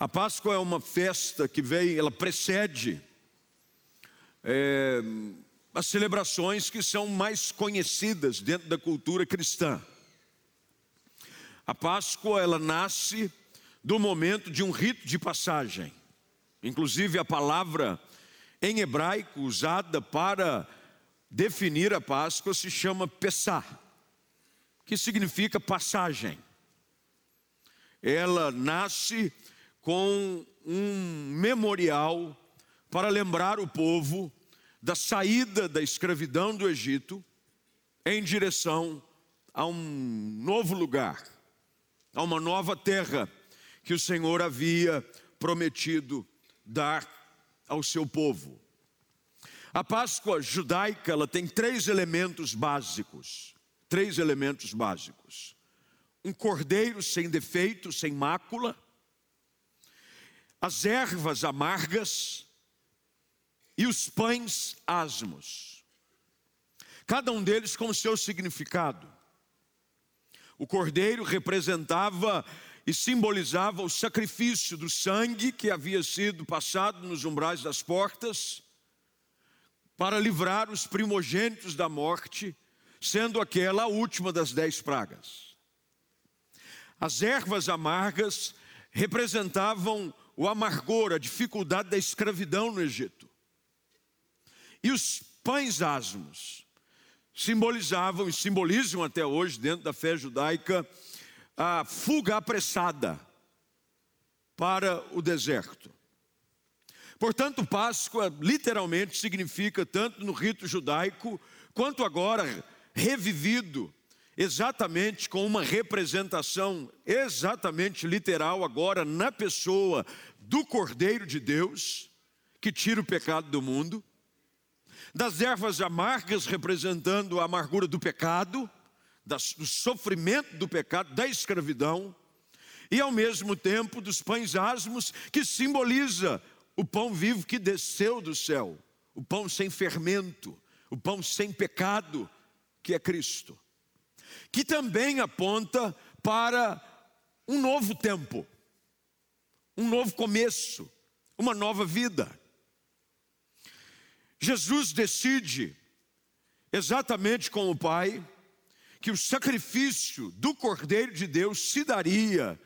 A Páscoa é uma festa que vem, ela precede é, as celebrações que são mais conhecidas dentro da cultura cristã. A Páscoa ela nasce do momento de um rito de passagem. Inclusive a palavra em hebraico usada para definir a Páscoa se chama Pessah, que significa passagem. Ela nasce com um memorial para lembrar o povo da saída da escravidão do Egito em direção a um novo lugar, a uma nova terra que o Senhor havia prometido dar ao seu povo. A Páscoa judaica ela tem três elementos básicos, três elementos básicos: um cordeiro sem defeito, sem mácula, as ervas amargas e os pães asmos. Cada um deles com seu significado. O cordeiro representava e simbolizava o sacrifício do sangue que havia sido passado nos umbrais das portas para livrar os primogênitos da morte, sendo aquela a última das dez pragas. As ervas amargas representavam o amargor, a dificuldade da escravidão no Egito. E os pães asmos simbolizavam e simbolizam até hoje, dentro da fé judaica, a fuga apressada para o deserto. Portanto, Páscoa literalmente significa, tanto no rito judaico, quanto agora revivido, exatamente com uma representação exatamente literal, agora na pessoa do Cordeiro de Deus, que tira o pecado do mundo, das ervas amargas representando a amargura do pecado, do sofrimento do pecado, da escravidão, e ao mesmo tempo dos pães asmos, que simboliza o pão vivo que desceu do céu, o pão sem fermento, o pão sem pecado, que é Cristo, que também aponta para um novo tempo, um novo começo, uma nova vida. Jesus decide, exatamente com o Pai, que o sacrifício do Cordeiro de Deus se daria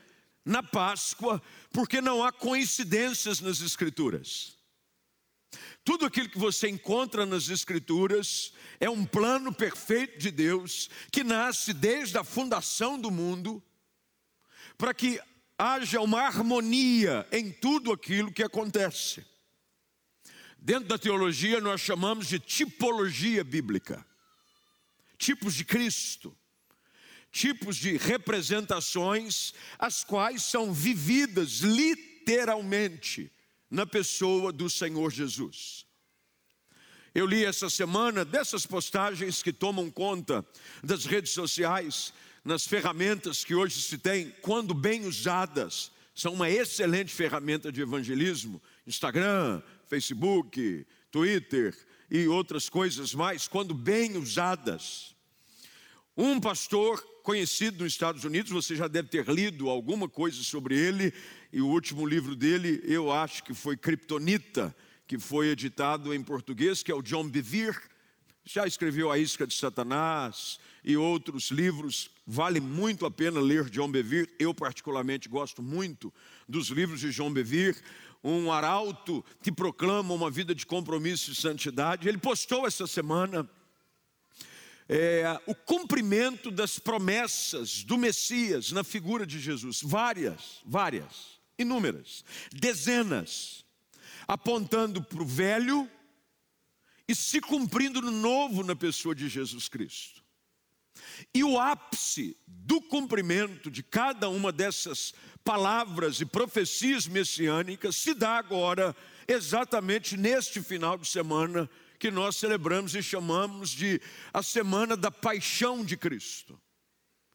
na Páscoa, porque não há coincidências nas Escrituras. Tudo aquilo que você encontra nas Escrituras é um plano perfeito de Deus que nasce desde a fundação do mundo, para que haja uma harmonia em tudo aquilo que acontece. Dentro da teologia, nós chamamos de tipologia bíblica tipos de Cristo, tipos de representações, as quais são vividas literalmente na pessoa do Senhor Jesus. Eu li essa semana dessas postagens que tomam conta das redes sociais, nas ferramentas que hoje se tem, quando bem usadas, são uma excelente ferramenta de evangelismo Instagram, Facebook, Twitter e outras coisas mais, quando bem usadas. Um pastor conhecido nos Estados Unidos, você já deve ter lido alguma coisa sobre ele, e o último livro dele, eu acho que foi Kryptonita, que foi editado em português, que é o John Bevere. Já escreveu A Isca de Satanás e outros livros, vale muito a pena ler John Bevere. Eu, particularmente, gosto muito dos livros de John Bevere, um arauto que proclama uma vida de compromisso e santidade. Ele postou essa semana é, o cumprimento das promessas do Messias na figura de Jesus. Várias, várias, inúmeras, dezenas, apontando para o velho e se cumprindo no novo na pessoa de Jesus Cristo. E o ápice do cumprimento de cada uma dessas palavras e profecias messiânicas se dá agora, exatamente neste final de semana, que nós celebramos e chamamos de a Semana da Paixão de Cristo,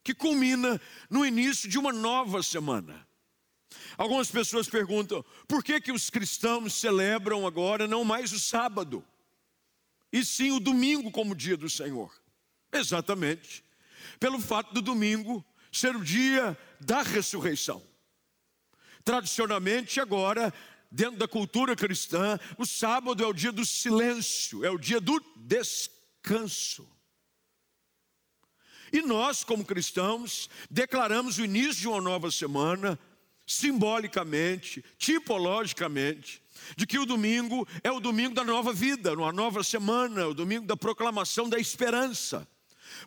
que culmina no início de uma nova semana. Algumas pessoas perguntam: por que, que os cristãos celebram agora não mais o sábado, e sim o domingo como dia do Senhor? Exatamente, pelo fato do domingo ser o dia da ressurreição. Tradicionalmente, agora, dentro da cultura cristã, o sábado é o dia do silêncio, é o dia do descanso. E nós, como cristãos, declaramos o início de uma nova semana, simbolicamente, tipologicamente, de que o domingo é o domingo da nova vida, uma nova semana, o domingo da proclamação da esperança.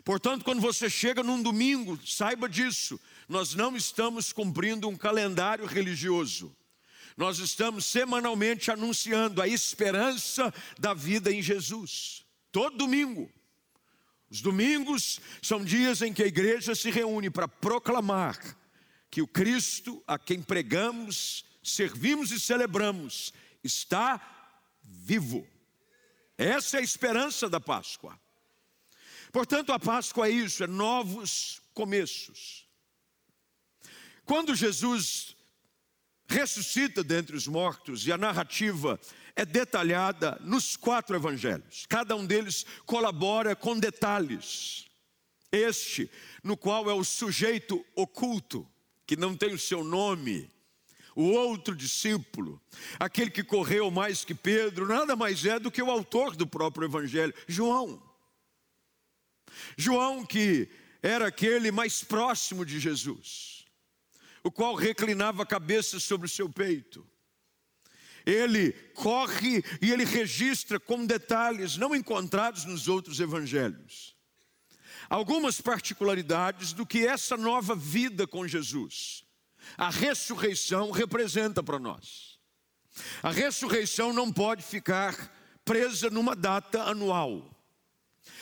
Portanto, quando você chega num domingo, saiba disso, nós não estamos cumprindo um calendário religioso. Nós estamos semanalmente anunciando a esperança da vida em Jesus. Todo domingo. Os domingos são dias em que a igreja se reúne para proclamar que o Cristo a quem pregamos, servimos e celebramos está vivo. Essa é a esperança da Páscoa. Portanto, a Páscoa é isso, é novos começos. Quando Jesus ressuscita dentre os mortos e a narrativa é detalhada nos quatro evangelhos. Cada um deles colabora com detalhes. Este, no qual é o sujeito oculto, que não tem o seu nome, o outro discípulo, aquele que correu mais que Pedro, nada mais é do que o autor do próprio evangelho, João. João, que era aquele mais próximo de Jesus, o qual reclinava a cabeça sobre o seu peito ele corre e ele registra com detalhes não encontrados nos outros evangelhos. Algumas particularidades do que essa nova vida com Jesus, a ressurreição representa para nós. A ressurreição não pode ficar presa numa data anual.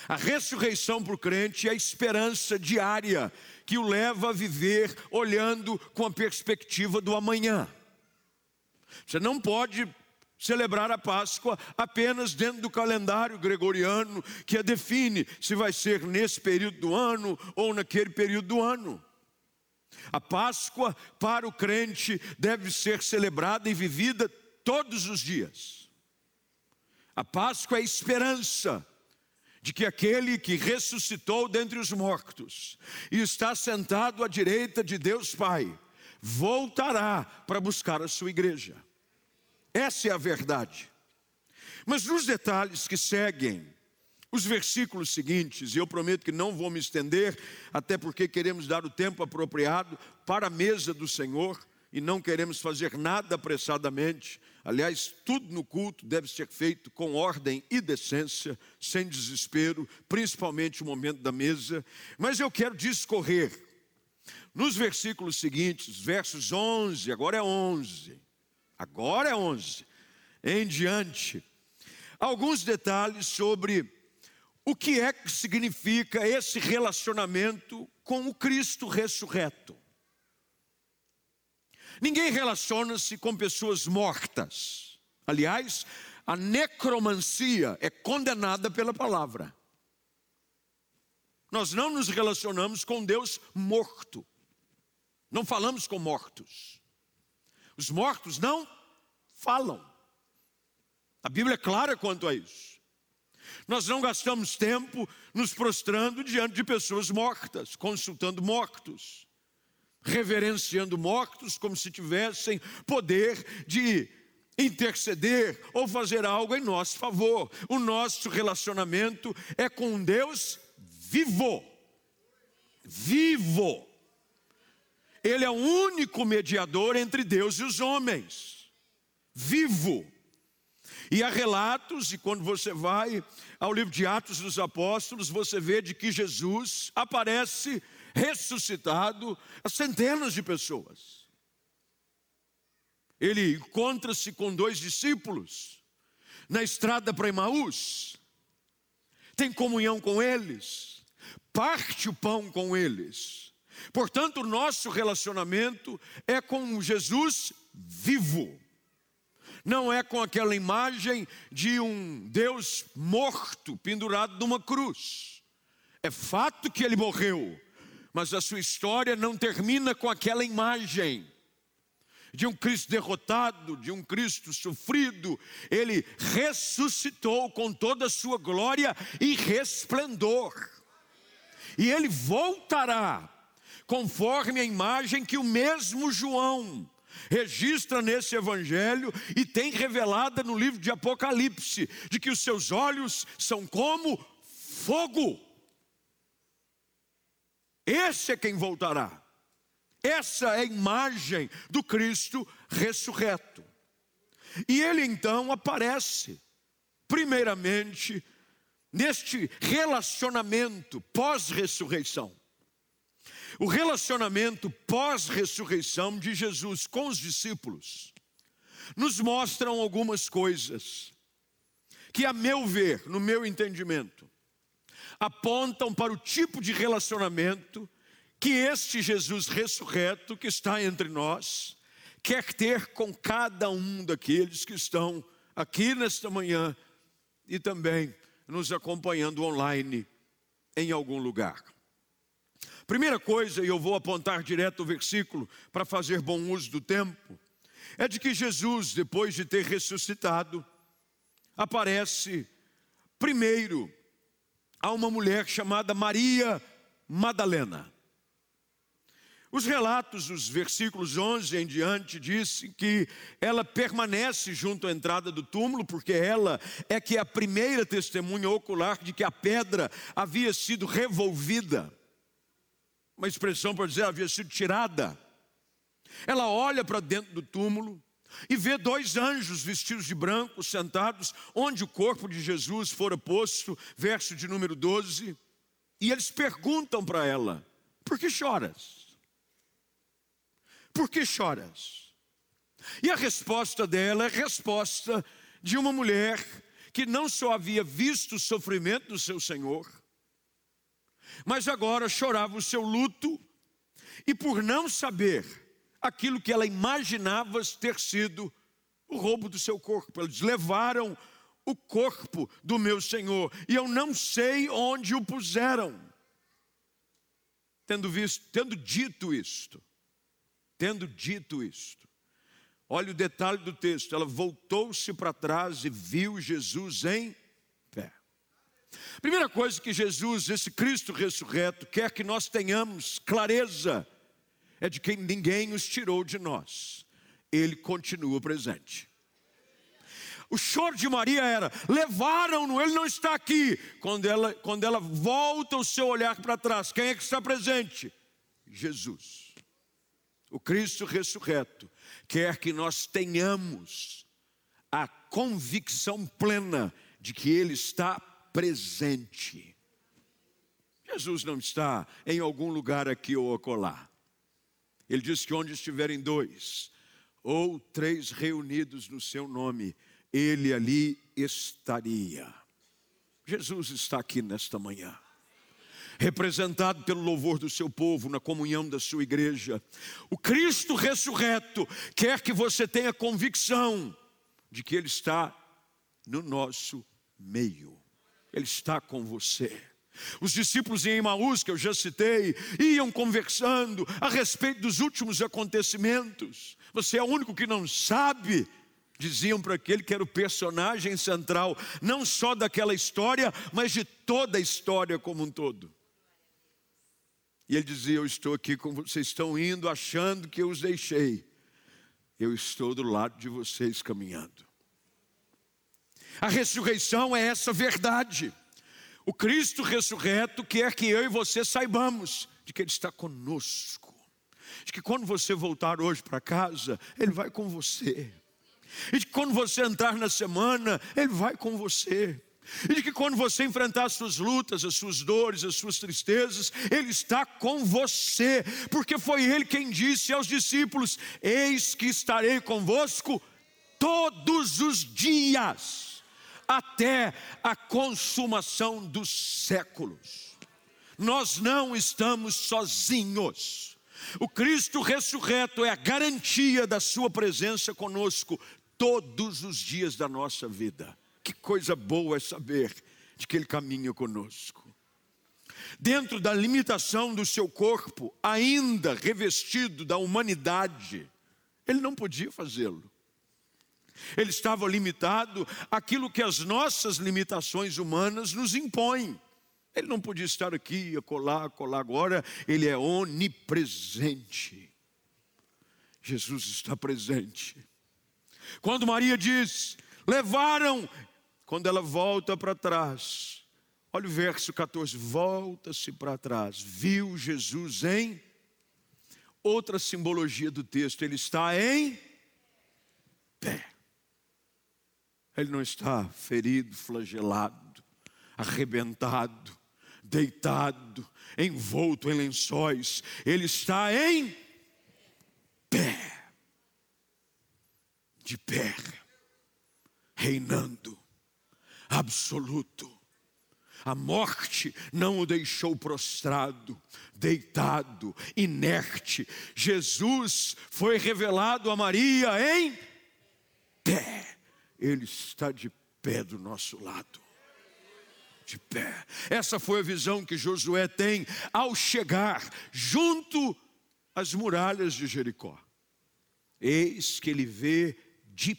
A ressurreição para o crente é a esperança diária que o leva a viver olhando com a perspectiva do amanhã. Você não pode celebrar a Páscoa apenas dentro do calendário gregoriano que a define se vai ser nesse período do ano ou naquele período do ano. A Páscoa para o crente deve ser celebrada e vivida todos os dias. A Páscoa é a esperança de que aquele que ressuscitou dentre os mortos e está sentado à direita de Deus Pai voltará para buscar a sua igreja. Essa é a verdade. Mas nos detalhes que seguem, os versículos seguintes, e eu prometo que não vou me estender, até porque queremos dar o tempo apropriado para a mesa do Senhor e não queremos fazer nada apressadamente. Aliás, tudo no culto deve ser feito com ordem e decência, sem desespero, principalmente o momento da mesa. Mas eu quero discorrer nos versículos seguintes, versos 11, agora é 11 agora é 11, em diante, alguns detalhes sobre o que é que significa esse relacionamento com o Cristo ressurreto. Ninguém relaciona-se com pessoas mortas. Aliás, a necromancia é condenada pela palavra. Nós não nos relacionamos com Deus morto. Não falamos com mortos. Os mortos não falam. A Bíblia é clara quanto a isso. Nós não gastamos tempo nos prostrando diante de pessoas mortas, consultando mortos, reverenciando mortos como se tivessem poder de interceder ou fazer algo em nosso favor. O nosso relacionamento é com Deus vivo. Vivo. Ele é o único mediador entre Deus e os homens, vivo. E há relatos, e quando você vai ao livro de Atos dos Apóstolos, você vê de que Jesus aparece ressuscitado a centenas de pessoas. Ele encontra-se com dois discípulos na estrada para Emaús, tem comunhão com eles, parte o pão com eles Portanto, o nosso relacionamento é com Jesus vivo. Não é com aquela imagem de um Deus morto pendurado numa cruz. É fato que ele morreu, mas a sua história não termina com aquela imagem de um Cristo derrotado, de um Cristo sofrido, ele ressuscitou com toda a sua glória e resplendor. E ele voltará conforme a imagem que o mesmo João registra nesse evangelho e tem revelada no livro de Apocalipse, de que os seus olhos são como fogo. Esse é quem voltará. Essa é a imagem do Cristo ressurreto. E ele então aparece, primeiramente, neste relacionamento pós-ressurreição. O relacionamento pós-ressurreição de Jesus com os discípulos nos mostram algumas coisas que, a meu ver, no meu entendimento, apontam para o tipo de relacionamento que este Jesus ressurreto que está entre nós quer ter com cada um daqueles que estão aqui nesta manhã e também nos acompanhando online em algum lugar. Primeira coisa, e eu vou apontar direto o versículo para fazer bom uso do tempo, é de que Jesus, depois de ter ressuscitado, aparece primeiro a uma mulher chamada Maria Madalena. Os relatos dos versículos 11 em diante dizem que ela permanece junto à entrada do túmulo, porque ela é que é a primeira testemunha ocular de que a pedra havia sido revolvida. Uma expressão para dizer havia sido tirada. Ela olha para dentro do túmulo e vê dois anjos vestidos de branco sentados onde o corpo de Jesus fora posto, verso de número 12, e eles perguntam para ela: Por que choras? Por que choras? E a resposta dela é a resposta de uma mulher que não só havia visto o sofrimento do seu Senhor, mas agora chorava o seu luto, e por não saber aquilo que ela imaginava ter sido o roubo do seu corpo, eles levaram o corpo do meu Senhor, e eu não sei onde o puseram. Tendo visto, tendo dito isto, Tendo dito isto, olha o detalhe do texto: ela voltou-se para trás e viu Jesus em. Primeira coisa que Jesus, esse Cristo ressurreto, quer que nós tenhamos clareza é de que ninguém os tirou de nós, ele continua presente. O choro de Maria era: levaram-no, ele não está aqui. Quando ela, quando ela volta o seu olhar para trás, quem é que está presente? Jesus o Cristo ressurreto, quer que nós tenhamos a convicção plena de que Ele está presente. Jesus não está em algum lugar aqui ou acolá. Ele diz que onde estiverem dois ou três reunidos no seu nome, Ele ali estaria. Jesus está aqui nesta manhã representado pelo louvor do seu povo, na comunhão da sua igreja. O Cristo ressurreto quer que você tenha convicção de que Ele está no nosso meio, Ele está com você. Os discípulos em Emaús, que eu já citei, iam conversando a respeito dos últimos acontecimentos. Você é o único que não sabe diziam para aquele que era o personagem central, não só daquela história, mas de toda a história como um todo. E ele dizia: Eu estou aqui com vocês, estão indo achando que eu os deixei. Eu estou do lado de vocês caminhando. A ressurreição é essa verdade. O Cristo ressurreto quer que eu e você saibamos de que Ele está conosco. De que quando você voltar hoje para casa, Ele vai com você. E de que quando você entrar na semana, Ele vai com você. E de que quando você enfrentar as suas lutas, as suas dores, as suas tristezas, Ele está com você, porque foi Ele quem disse aos discípulos: Eis que estarei convosco todos os dias, até a consumação dos séculos. Nós não estamos sozinhos. O Cristo ressurreto é a garantia da Sua presença conosco todos os dias da nossa vida. Que coisa boa é saber de que Ele caminha conosco. Dentro da limitação do seu corpo, ainda revestido da humanidade, Ele não podia fazê-lo. Ele estava limitado àquilo que as nossas limitações humanas nos impõem. Ele não podia estar aqui, acolá, acolá. Agora, Ele é onipresente. Jesus está presente. Quando Maria diz: levaram, quando ela volta para trás, olha o verso 14: volta-se para trás, viu Jesus em. Outra simbologia do texto, ele está em pé. Ele não está ferido, flagelado, arrebentado, deitado, envolto em lençóis. Ele está em pé. De pé, reinando, absoluto. A morte não o deixou prostrado, deitado, inerte. Jesus foi revelado a Maria em pé. Ele está de pé do nosso lado. De pé. Essa foi a visão que Josué tem ao chegar junto às muralhas de Jericó. Eis que ele vê de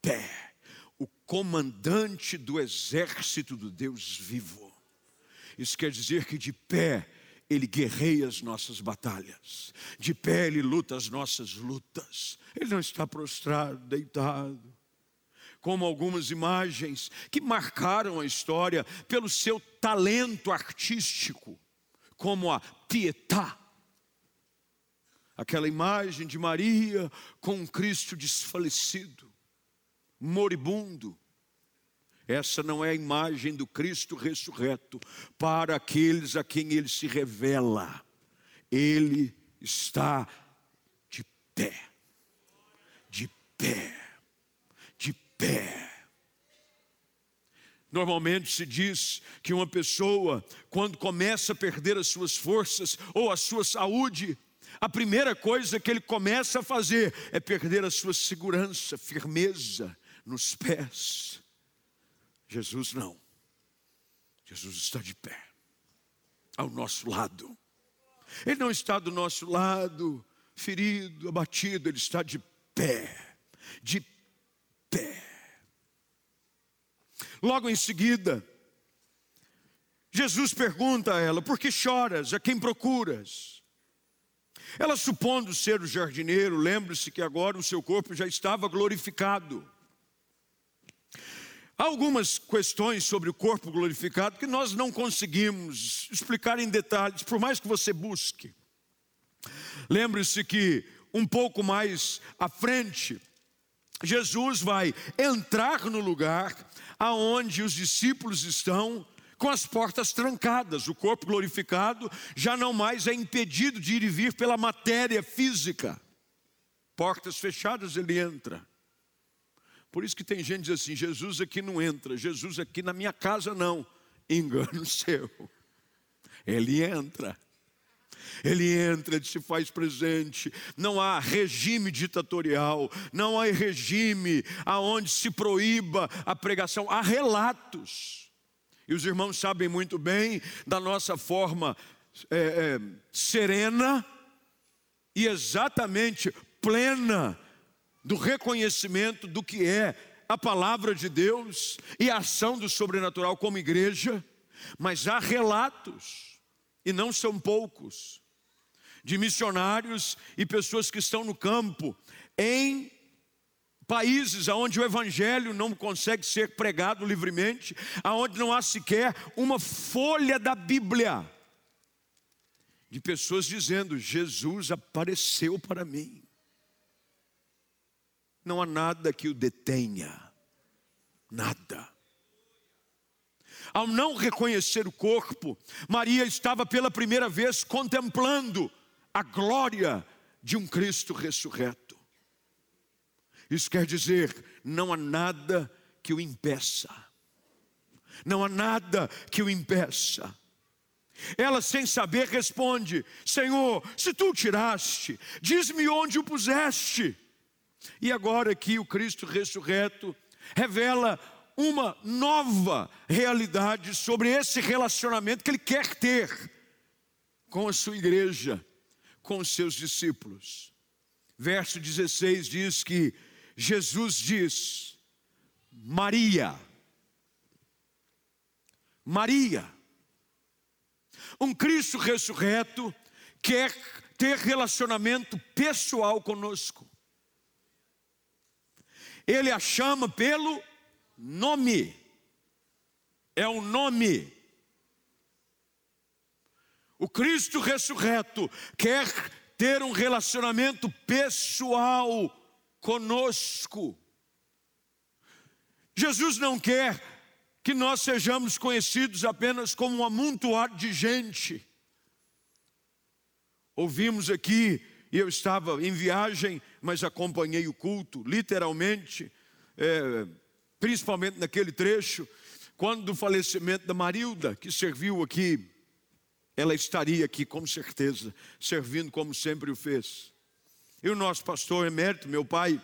pé o comandante do exército do Deus vivo. Isso quer dizer que de pé ele guerreia as nossas batalhas, de pé ele luta as nossas lutas. Ele não está prostrado, deitado como algumas imagens que marcaram a história pelo seu talento artístico, como a Pietà. Aquela imagem de Maria com Cristo desfalecido, moribundo. Essa não é a imagem do Cristo ressurreto para aqueles a quem ele se revela. Ele está de pé, de pé pé. Normalmente se diz que uma pessoa, quando começa a perder as suas forças ou a sua saúde, a primeira coisa que ele começa a fazer é perder a sua segurança, firmeza nos pés. Jesus não. Jesus está de pé, ao nosso lado. Ele não está do nosso lado, ferido, abatido, ele está de pé, de pé. Logo em seguida, Jesus pergunta a ela: Por que choras? A quem procuras? Ela, supondo ser o jardineiro, lembre-se que agora o seu corpo já estava glorificado. Há algumas questões sobre o corpo glorificado que nós não conseguimos explicar em detalhes, por mais que você busque. Lembre-se que um pouco mais à frente, Jesus vai entrar no lugar aonde os discípulos estão com as portas trancadas. O corpo glorificado já não mais é impedido de ir e vir pela matéria física. Portas fechadas, ele entra. Por isso que tem gente que diz assim: Jesus aqui não entra, Jesus aqui na minha casa não. Engano seu. Ele entra. Ele entra, ele se faz presente. Não há regime ditatorial, não há regime aonde se proíba a pregação. Há relatos. E os irmãos sabem muito bem da nossa forma é, é, serena e exatamente plena do reconhecimento do que é a palavra de Deus e a ação do sobrenatural como igreja, mas há relatos, e não são poucos, de missionários e pessoas que estão no campo em países onde o evangelho não consegue ser pregado livremente, aonde não há sequer uma folha da Bíblia de pessoas dizendo: Jesus apareceu para mim. Não há nada que o detenha, nada. Ao não reconhecer o corpo, Maria estava pela primeira vez contemplando a glória de um Cristo ressurreto. Isso quer dizer, não há nada que o impeça. Não há nada que o impeça. Ela, sem saber, responde: Senhor, se tu o tiraste, diz-me onde o puseste. E agora aqui o Cristo ressurreto revela uma nova realidade sobre esse relacionamento que ele quer ter com a sua igreja com os seus discípulos. Verso 16 diz que Jesus diz: Maria, Maria, um Cristo ressurreto quer ter relacionamento pessoal conosco. Ele a chama pelo nome. É o nome. O Cristo ressurreto quer ter um relacionamento pessoal conosco. Jesus não quer que nós sejamos conhecidos apenas como um amontoado de gente. Ouvimos aqui, e eu estava em viagem, mas acompanhei o culto, literalmente, é, principalmente naquele trecho, quando do falecimento da Marilda, que serviu aqui, ela estaria aqui com certeza, servindo como sempre o fez. E o nosso pastor emérito, meu pai,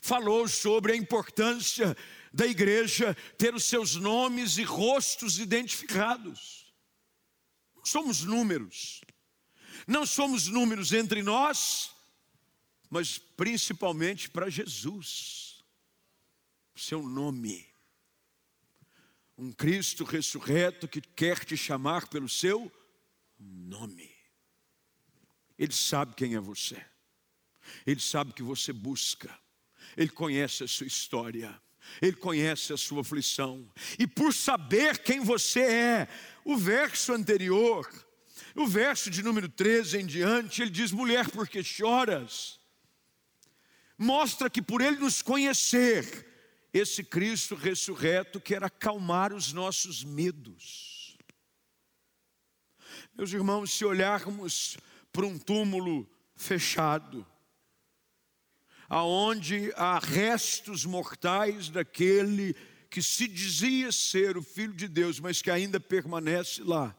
falou sobre a importância da igreja ter os seus nomes e rostos identificados. Somos números, não somos números entre nós, mas principalmente para Jesus, seu nome. Um Cristo ressurreto que quer te chamar pelo seu nome. Ele sabe quem é você, ele sabe que você busca. Ele conhece a sua história, Ele conhece a sua aflição, e por saber quem você é, o verso anterior, o verso de número 13 em diante, ele diz: mulher, por que choras? Mostra que por ele nos conhecer, esse Cristo ressurreto quer acalmar os nossos medos. Meus irmãos, se olharmos para um túmulo fechado, aonde há restos mortais daquele que se dizia ser o Filho de Deus, mas que ainda permanece lá,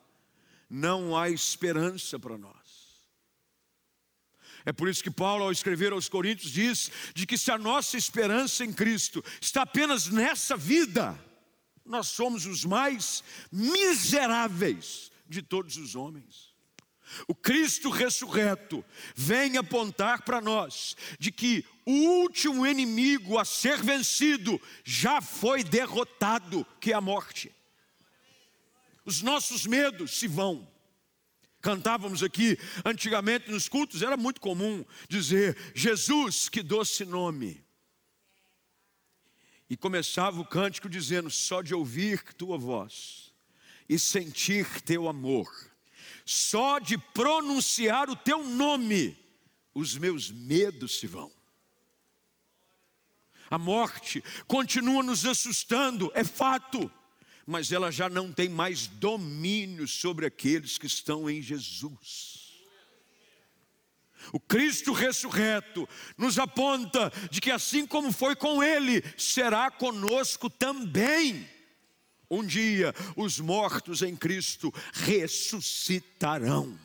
não há esperança para nós. É por isso que Paulo, ao escrever aos Coríntios, diz de que se a nossa esperança em Cristo está apenas nessa vida, nós somos os mais miseráveis de todos os homens. O Cristo ressurreto vem apontar para nós de que o último inimigo a ser vencido já foi derrotado, que é a morte. Os nossos medos se vão. Cantávamos aqui antigamente nos cultos, era muito comum dizer: Jesus, que doce nome. E começava o cântico dizendo: Só de ouvir tua voz e sentir teu amor só de pronunciar o teu nome, os meus medos se vão. A morte continua nos assustando, é fato, mas ela já não tem mais domínio sobre aqueles que estão em Jesus. O Cristo ressurreto nos aponta de que assim como foi com Ele, será conosco também. Um dia os mortos em Cristo ressuscitarão.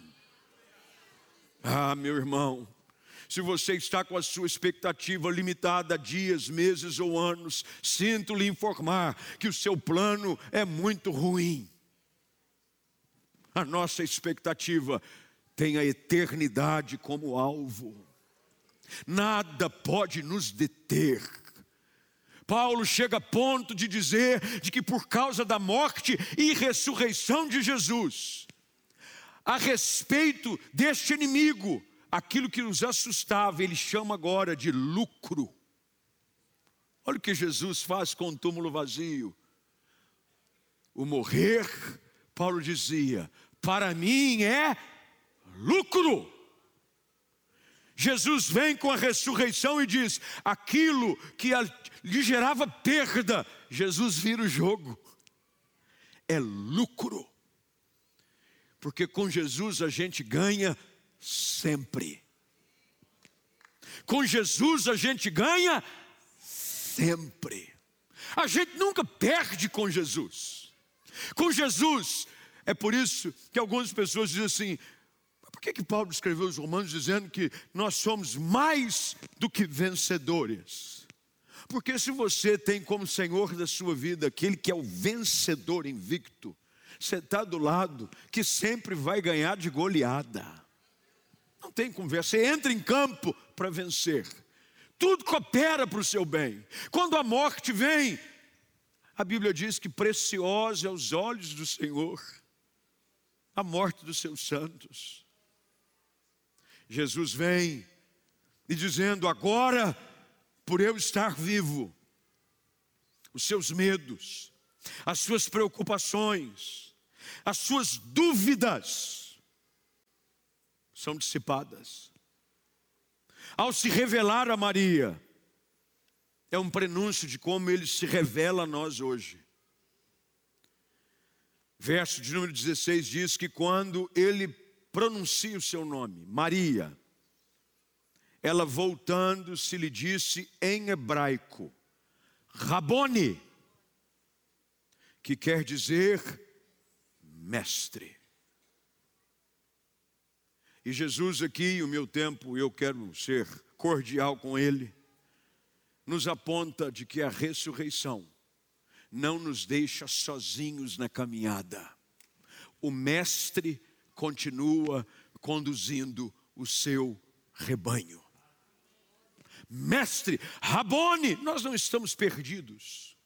Ah, meu irmão, se você está com a sua expectativa limitada a dias, meses ou anos, sinto lhe informar que o seu plano é muito ruim. A nossa expectativa tem a eternidade como alvo. Nada pode nos deter Paulo chega a ponto de dizer de que por causa da morte e ressurreição de Jesus, a respeito deste inimigo, aquilo que nos assustava, ele chama agora de lucro. Olha o que Jesus faz com o túmulo vazio. O morrer, Paulo dizia, para mim é lucro. Jesus vem com a ressurreição e diz: aquilo que lhe gerava perda, Jesus vira o jogo. É lucro. Porque com Jesus a gente ganha sempre. Com Jesus a gente ganha sempre. A gente nunca perde com Jesus. Com Jesus, é por isso que algumas pessoas dizem assim: por que, que Paulo escreveu os Romanos dizendo que nós somos mais do que vencedores? Porque se você tem como Senhor da sua vida aquele que é o vencedor invicto, você está do lado que sempre vai ganhar de goleada. Não tem conversa, você entra em campo para vencer. Tudo coopera para o seu bem. Quando a morte vem, a Bíblia diz que preciosa aos olhos do Senhor a morte dos seus santos. Jesus vem e dizendo: agora, por eu estar vivo, os seus medos, as suas preocupações, as suas dúvidas são dissipadas. Ao se revelar a Maria, é um prenúncio de como ele se revela a nós hoje. Verso de número 16 diz que quando ele pronuncia o seu nome, Maria, ela voltando se lhe disse em hebraico, Rabone, que quer dizer mestre. E Jesus aqui, o meu tempo, eu quero ser cordial com ele, nos aponta de que a ressurreição não nos deixa sozinhos na caminhada. O mestre continua conduzindo o seu rebanho. Mestre, Rabone, nós não estamos perdidos.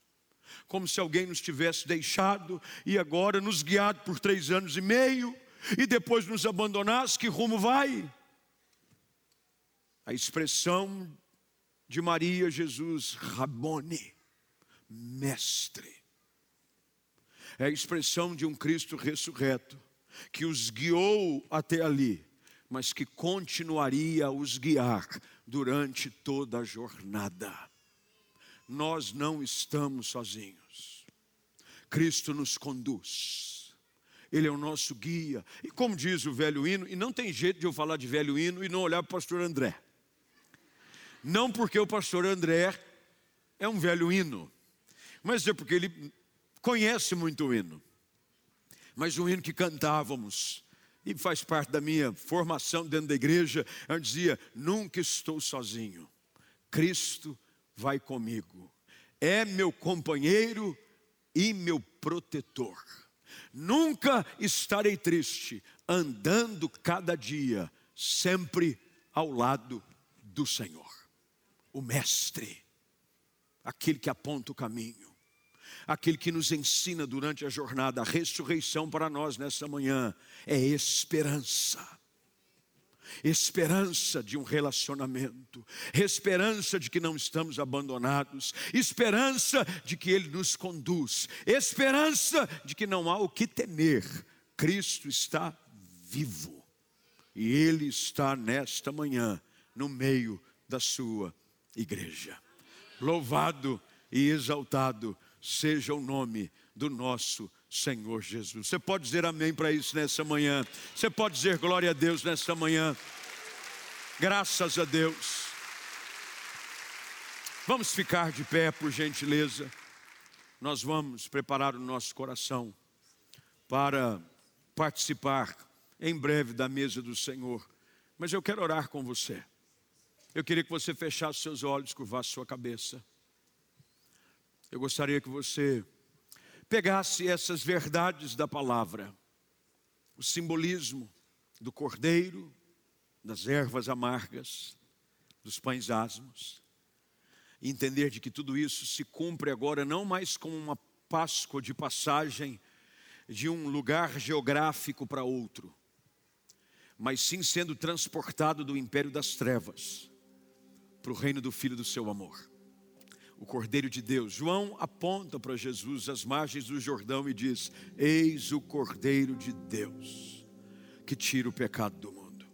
Como se alguém nos tivesse deixado e agora nos guiado por três anos e meio e depois nos abandonasse, que rumo vai? A expressão de Maria Jesus, Rabone, mestre, é a expressão de um Cristo ressurreto, que os guiou até ali, mas que continuaria a os guiar durante toda a jornada. Nós não estamos sozinhos. Cristo nos conduz. Ele é o nosso guia. E como diz o velho hino, e não tem jeito de eu falar de velho hino e não olhar para o pastor André. Não porque o pastor André é um velho hino, mas é porque ele conhece muito o hino. Mas o hino que cantávamos e faz parte da minha formação dentro da igreja, eu dizia: nunca estou sozinho, Cristo vai comigo, é meu companheiro e meu protetor. Nunca estarei triste, andando cada dia, sempre ao lado do Senhor, o Mestre, aquele que aponta o caminho aquele que nos ensina durante a jornada, a ressurreição para nós nessa manhã é esperança. Esperança de um relacionamento, esperança de que não estamos abandonados, esperança de que Ele nos conduz, esperança de que não há o que temer. Cristo está vivo e Ele está nesta manhã no meio da Sua igreja. Louvado e exaltado seja o nome do nosso Senhor Jesus. Você pode dizer amém para isso nessa manhã. Você pode dizer glória a Deus nessa manhã. Graças a Deus. Vamos ficar de pé, por gentileza. Nós vamos preparar o nosso coração para participar em breve da mesa do Senhor. Mas eu quero orar com você. Eu queria que você fechasse seus olhos, curvasse sua cabeça. Eu gostaria que você pegasse essas verdades da palavra, o simbolismo do cordeiro, das ervas amargas, dos pães asmos, e entender de que tudo isso se cumpre agora não mais como uma Páscoa de passagem de um lugar geográfico para outro, mas sim sendo transportado do império das trevas para o reino do Filho do seu amor o Cordeiro de Deus. João aponta para Jesus às margens do Jordão e diz: Eis o Cordeiro de Deus que tira o pecado do mundo.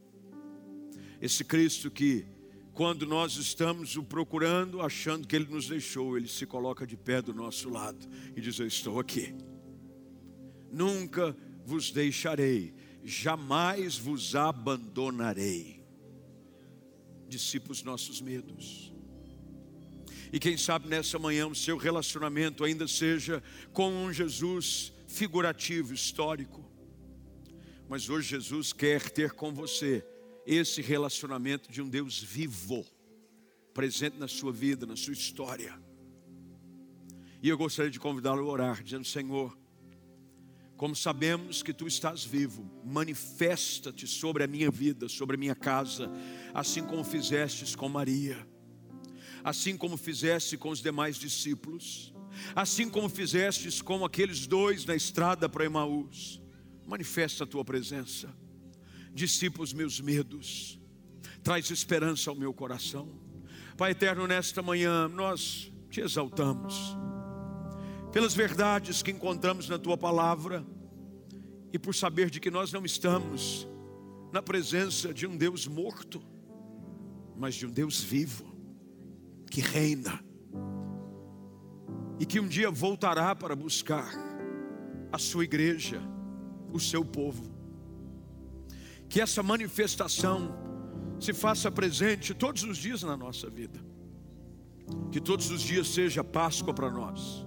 Esse Cristo que, quando nós estamos o procurando, achando que Ele nos deixou, Ele se coloca de pé do nosso lado e diz: Eu estou aqui. Nunca vos deixarei, jamais vos abandonarei. Dissipa os nossos medos e quem sabe nessa manhã o seu relacionamento ainda seja com um Jesus figurativo, histórico. Mas hoje Jesus quer ter com você esse relacionamento de um Deus vivo, presente na sua vida, na sua história. E eu gostaria de convidá-lo a orar, dizendo: Senhor, como sabemos que tu estás vivo, manifesta-te sobre a minha vida, sobre a minha casa, assim como fizestes com Maria assim como fizeste com os demais discípulos, assim como fizestes com aqueles dois na estrada para Emaús. Manifesta a tua presença, dissipa os meus medos, traz esperança ao meu coração. Pai eterno, nesta manhã nós te exaltamos pelas verdades que encontramos na tua palavra e por saber de que nós não estamos na presença de um Deus morto, mas de um Deus vivo, que reina e que um dia voltará para buscar a sua igreja, o seu povo. Que essa manifestação se faça presente todos os dias na nossa vida. Que todos os dias seja Páscoa para nós,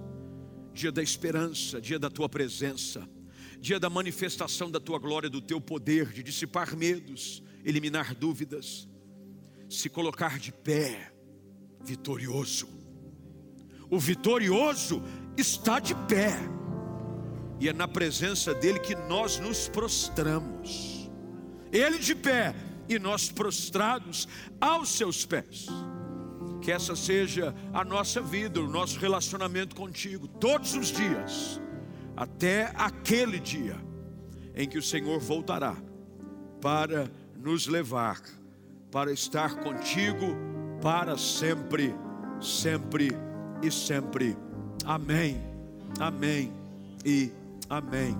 dia da esperança, dia da tua presença, dia da manifestação da tua glória, do teu poder, de dissipar medos, eliminar dúvidas, se colocar de pé, vitorioso. O vitorioso está de pé, e é na presença dele que nós nos prostramos. Ele de pé e nós prostrados aos seus pés. Que essa seja a nossa vida, o nosso relacionamento contigo, todos os dias, até aquele dia em que o Senhor voltará para nos levar, para estar contigo para sempre, sempre e sempre. Amém, amém e amém.